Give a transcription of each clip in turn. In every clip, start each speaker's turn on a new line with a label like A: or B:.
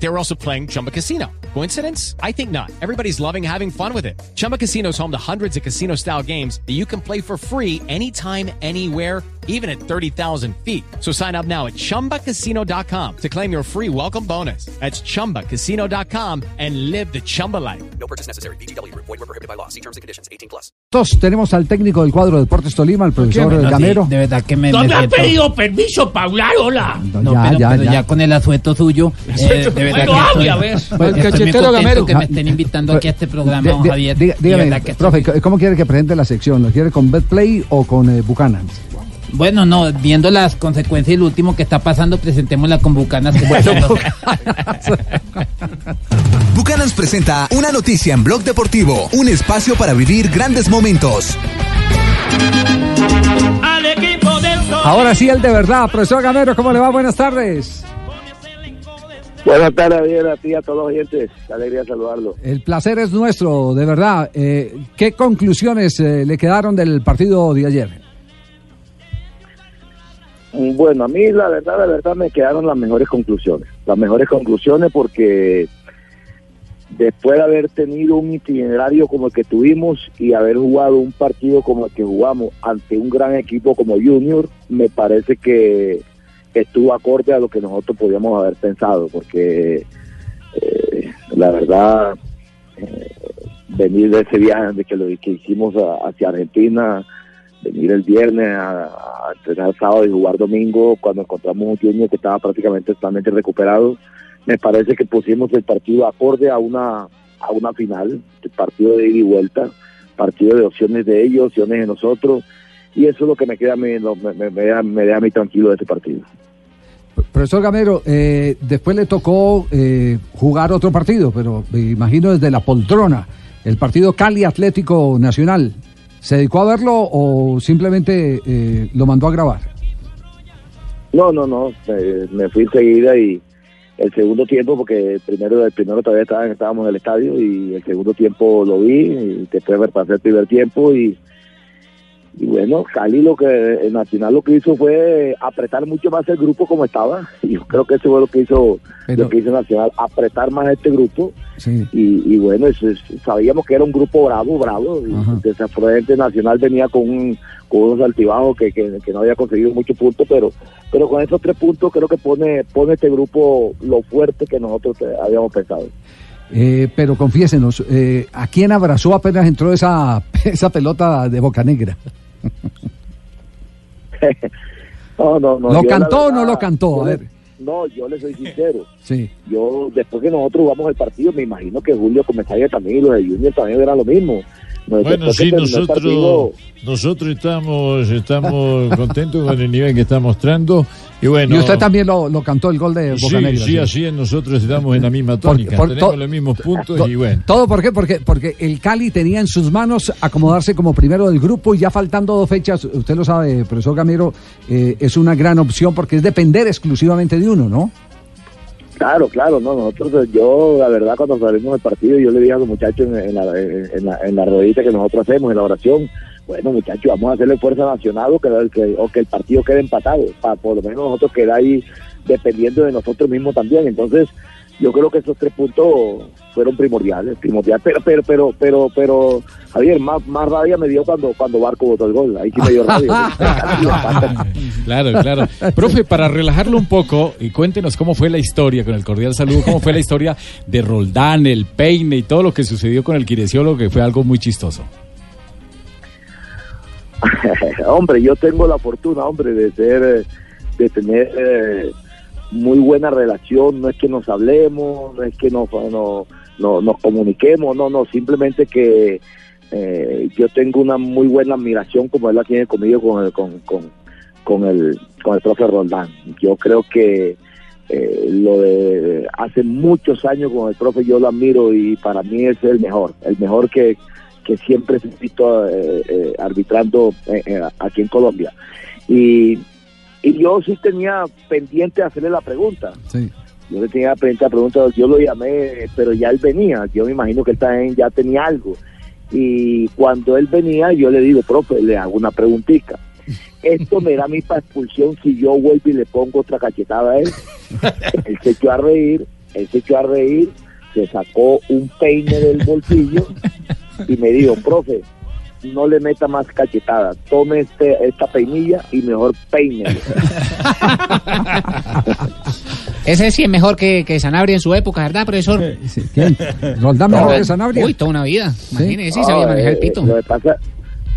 A: They were also playing Chumba Casino. Coincidence? I think not. Everybody's loving having fun with it. Chumba Casino is home to hundreds of casino style games that you can play for free anytime, anywhere, even at 30,000 feet. So sign up now at chumbacasino.com to claim your free welcome bonus. That's chumbacasino.com and live the Chumba life.
B: No purchase necessary. BGW. Void were prohibited by law. See terms and conditions. 18 plus.
C: Todos tenemos al técnico del cuadro de Deportes Tolima, el profesor
D: No, sí,
C: Gamero.
D: de verdad que me,
E: ¿No
D: me
E: me has pedido permiso para hablar? Hola.
C: No,
D: No,
C: ya,
D: pero,
C: ya,
D: pero
C: ya.
D: ya con el asueto suyo, eh, de verdad
E: Bueno,
D: que
E: hable,
D: estoy,
E: a ver.
D: estoy muy
C: cachetero Gamero.
D: que me estén invitando aquí a este programa, don Javier.
C: diga- dígame,
D: que
C: profe,
D: estoy-
C: ¿cómo quiere que presente la sección? ¿Lo quiere con Betplay o con eh, Buchanan?
D: Bueno, no, viendo las consecuencias y lo último que está pasando, presentémosla con Bucanas. que
F: Bucanans presenta una noticia en Blog Deportivo, un espacio para vivir grandes momentos.
C: Ahora sí, el de verdad. Profesor Gamero, ¿cómo le va? Buenas tardes.
G: Buenas tardes, Javier, a ti a todos los oyentes. Alegría saludarlo.
C: El placer es nuestro, de verdad. Eh, ¿Qué conclusiones eh, le quedaron del partido de ayer?
G: Bueno, a mí la verdad, la verdad me quedaron las mejores conclusiones. Las mejores conclusiones porque después de haber tenido un itinerario como el que tuvimos y haber jugado un partido como el que jugamos ante un gran equipo como Junior, me parece que estuvo acorde a lo que nosotros podíamos haber pensado, porque eh, la verdad, eh, venir de ese viaje que lo que hicimos a- hacia Argentina, venir el viernes a, a entrenar sábado y jugar domingo cuando encontramos un Junior que estaba prácticamente totalmente recuperado, me parece que pusimos el partido acorde a una a una final, el partido de ida y vuelta, partido de opciones de ellos, opciones de nosotros, y eso es lo que me queda a mí, lo- me, me- me da, me da a mí tranquilo de este partido.
C: Profesor Gamero, eh, después le tocó eh, jugar otro partido, pero me imagino desde la poltrona, el partido Cali Atlético Nacional. ¿Se dedicó a verlo o simplemente eh, lo mandó a grabar?
G: No, no, no, me, me fui enseguida y el segundo tiempo, porque el primero, el primero todavía estaba- estábamos en el estadio y el segundo tiempo lo vi y después me pasé el primer tiempo y, y bueno, Cali lo que, el Nacional lo que hizo fue apretar mucho más el grupo como estaba y yo creo que eso fue lo que hizo,
C: Pero-
G: lo que hizo Nacional, apretar más este grupo
C: Sí.
G: y, y bueno, eso es- sabíamos que era un grupo bravo, bravo. y. Desafortunadamente Nacional venía con, un, con unos altibajos que, que, que no había conseguido muchos puntos, pero pero con esos tres puntos creo que pone pone este grupo lo fuerte que nosotros habíamos pensado.
C: Eh, pero confiésenos, eh, ¿a quién abrazó apenas entró esa, esa pelota de Boca Negra?
G: No, no, no.
C: ¿Lo cantó o no lo cantó? A ver.
G: No, yo le soy sincero.
C: Sí.
G: Yo, después que nosotros jugamos el partido, me imagino que Julio Comesaña también y los de Junior también eran lo mismo.
H: Bueno, sí,
G: el
H: nosotros, nosotros estamos, estamos contentos con el nivel que está mostrando. Y bueno,
C: y usted también lo, lo cantó el gol de Boca
H: sí, sí, así es, nosotros estamos en la misma tónica,
C: por-
H: tenemos
C: to-
H: los mismos puntos
C: To-
H: y bueno.
C: ¿Todo por qué? Porque, porque el Cali tenía en sus manos acomodarse como primero del grupo y ya faltando dos fechas, usted lo sabe, profesor Gamero, eh, es una gran opción porque es depender exclusivamente de uno, ¿no?
G: Claro, claro, no, nosotros, yo, la verdad, cuando salimos del partido, yo le dije a los muchachos en, la, en, la, en la ruedita que nosotros hacemos, en la oración, bueno, muchachos, vamos a hacerle fuerza nacional o que, que- o que el partido quede empatado, para por lo menos nosotros quedar ahí dependiendo de nosotros mismos también. Entonces, yo creo que esos tres puntos fueron primordiales, primordiales, pero, pero, pero, pero, pero, Javier, más, más rabia me dio cuando, cuando Barco botó el gol, ahí sí me dio rabia.
I: Claro, claro. Profe, para relajarlo un poco y cuéntenos cómo fue la historia, con el cordial saludo, cómo fue la historia de Roldán, el peine y todo lo que sucedió con el kinesiólogo, que fue algo muy chistoso.
G: hombre, yo tengo la fortuna, hombre, de ser, de tener eh, muy buena relación. No es que nos hablemos, no es que nos, no, no- nos comuniquemos, no, no, simplemente que eh, yo tengo una muy buena admiración como él la tiene conmigo con el, con, con, con el, con el profe Roldán. Yo creo que eh, lo de hace muchos años con el profe yo lo admiro y para mí es el mejor, el mejor que, que siempre se visto eh, eh, arbitrando eh, aquí en Colombia. Y, y yo sí tenía pendiente hacerle la pregunta.
C: Sí.
G: Yo le tenía pendiente la pregunta, yo lo llamé, pero ya él venía, yo me imagino que él también ya tenía algo. Y cuando él venía, yo le digo, profe, le hago una preguntita. Esto me da para expulsión si yo vuelvo y le pongo otra cachetada a él. él se echó a reír, él se echó a reír, se sacó un peine del bolsillo y me dijo, profe, no le meta más cachetadas, tome este, esta peinilla y mejor peine.
J: Ese sí es mejor que, que Sanabria en su época, ¿verdad, profesor?
C: ¿Quién? ¿Roldán mejor que Sanabria?
J: Uy, toda una vida. Imagínese, sí sabía
G: No,
J: manejar el
G: eh,
J: pito.
G: Lo que pasa,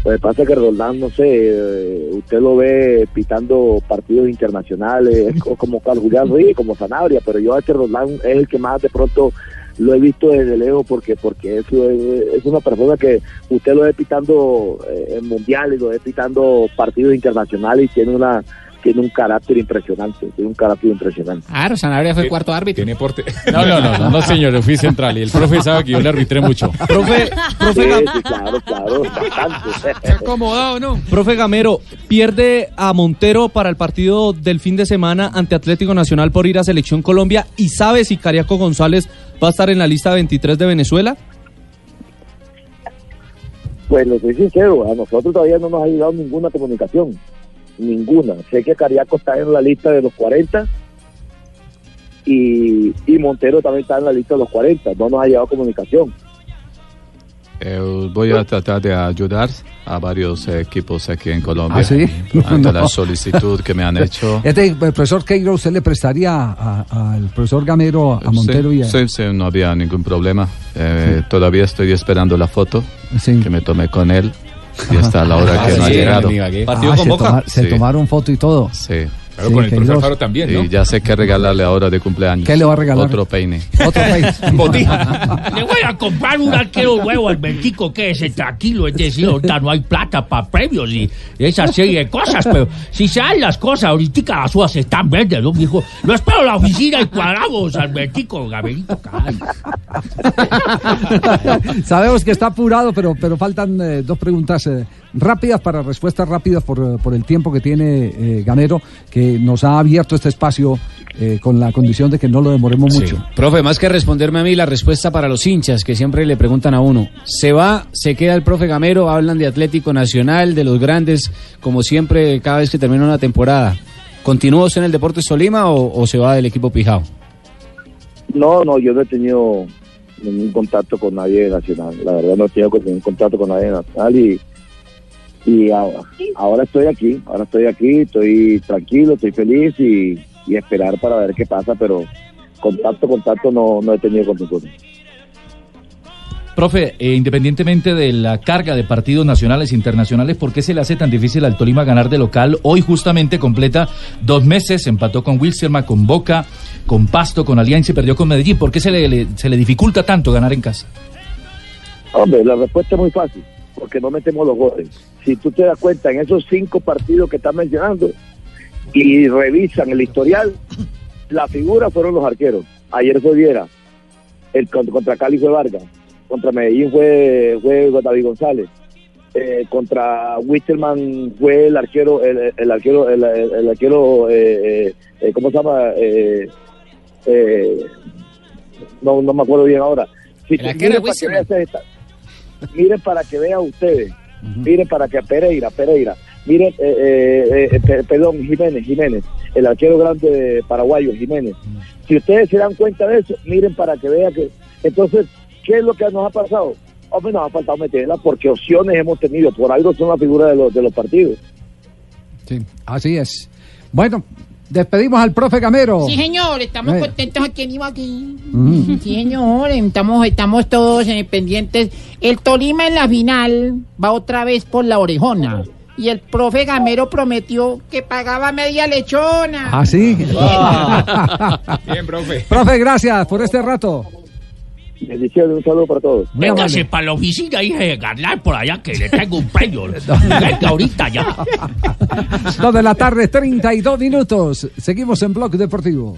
G: lo que pasa es que Roldán, no sé, eh, usted lo ve pitando partidos internacionales, es co- como Carlos Julián Ruiz, como Sanabria, pero yo a este Roldán es el que más de pronto lo he visto desde lejos porque porque es, es una persona que usted lo ve pitando eh, en mundiales, lo ve pitando partidos internacionales y tiene una tiene un carácter impresionante, tiene un carácter impresionante.
J: Claro, Sanabria fue el cuarto árbitro.
I: Tiene porte. No, no, no, no, no, señor, yo fui central y el profe sabe que yo le arbitré mucho.
K: Profe, profe,
G: Sí,
K: Gam-
G: sí, claro, claro, bastante.
J: acomodado, ¿no?
K: profe Gamero, pierde a Montero para el partido del fin de semana ante Atlético Nacional por ir a Selección Colombia y sabe si Cariaco González va a estar en la lista 23 de Venezuela.
G: Pues lo soy sincero, a nosotros todavía no nos ha llegado ninguna comunicación, ninguna. Sé que Cariaco está en la lista de los 40 y, y Montero también está en la lista de los 40, no nos ha llegado comunicación.
L: Eh, voy a tratar de ayudar a varios eh, equipos aquí en Colombia.
C: ¿Ah, sí?
L: Ante
C: No.
L: la solicitud que me han hecho.
C: Este, el profesor Queiro, ¿usted le prestaría al profesor Gamero, a Montero
L: sí,
C: y a...
L: sí, sí, no había ningún problema. Eh, Todavía estoy esperando la foto que me tomé con él. Y está a la hora
I: Ah,
L: que no ha
I: sí,
L: llegado.
I: ¿qué?
C: Ah, se, toma- se
L: Sí.
C: tomaron foto y todo.
L: Sí.
I: Claro, con el
C: Queiroz.
I: profe Alfaro también, ¿no?
L: Y ya sé qué regalarle ahora de cumpleaños.
C: ¿Qué le va a regalar?
L: Otro peine.
C: Otro país.
E: Le voy a comprar un arquero nuevo al Bentico, que es tranquilo, es decir, ahorita no hay plata para premios y esa serie de cosas, pero si se dan las cosas, ahorita las uvas están verdes, ¿no, mijo? Lo espero en la oficina y cuadramos al Bentico, Gaberito, caray.
C: Sabemos que está apurado, pero, pero faltan eh, dos preguntas eh, rápidas para respuestas rápidas por, eh, por el tiempo que tiene eh, Gamero, que nos ha abierto este espacio eh, con la condición de que no lo demoremos mucho.
J: Profe, más que responderme a mí, la respuesta para los hinchas que siempre le preguntan a uno. ¿Se va, se queda el profe Gamero? Hablan de Atlético Nacional, de los grandes, como siempre, cada vez que termina una temporada. ¿Continúa usted en el Deportes Tolima o, o se va del equipo Pijao?
G: No, no, yo no he tenido ningún contacto con nadie de Nacional. La verdad no he tenido ningún contacto con nadie de Nacional y, y ahora, ahora estoy aquí, ahora estoy aquí, estoy tranquilo, estoy feliz y, y esperar para ver qué pasa, pero contacto, contacto no, no he tenido con ninguno.
M: Profe, eh, independientemente de la carga de partidos nacionales e internacionales, ¿por qué se le hace tan difícil al Tolima ganar de local? Hoy justamente completa dos meses, empató con Wilstermann, con Boca, con Pasto, con Alianza y perdió con Medellín. ¿Por qué se le, le- se le dificulta tanto ganar en casa?
G: Hombre, la respuesta es muy fácil, porque no metemos los goles. Si tú te das cuenta, en esos cinco partidos que estás mencionando y revisan el historial, la figura fueron los arqueros. Ayer fue Viera, el con- contra Cali fue Vargas, contra Medellín fue, fue David González, eh, contra Wisterman fue el arquero, el, el arquero, el, arquero, eh, eh, eh, ¿cómo se llama? Eh, eh, no, no me acuerdo bien ahora. Si
J: El arquero
G: miren para que vean ustedes, miren para que Pereira, Pereira, miren, eh, eh, eh, pe- perdón, Jiménez, Jiménez, el arquero grande de paraguayo, Jiménez. Si ustedes se dan cuenta de eso, miren para que vean que, entonces, ¿qué es lo que nos ha pasado? Hombre, nos ha faltado meterla porque opciones hemos tenido, por algo son la figura de los, de los partidos.
C: Sí, así es. Bueno, despedimos al profe Gamero.
D: Sí, señor, estamos
C: Eh.
D: contentos aquí en Ibagué.
C: Mm.
D: Sí, señor, estamos, estamos todos eh, pendientes. El Tolima en la final va otra vez por la orejona. Y el profe Gamero prometió que pagaba media lechona.
C: ¿Ah, sí?
I: Bien, profe.
C: profe, gracias por este rato.
G: Bendiciones, un saludo para todos.
E: Véngase para la oficina y de ganar por allá que le tengo un premio. Venga ahorita ya.
C: Dos de la tarde, 32 minutos. Seguimos en Blog Deportivo.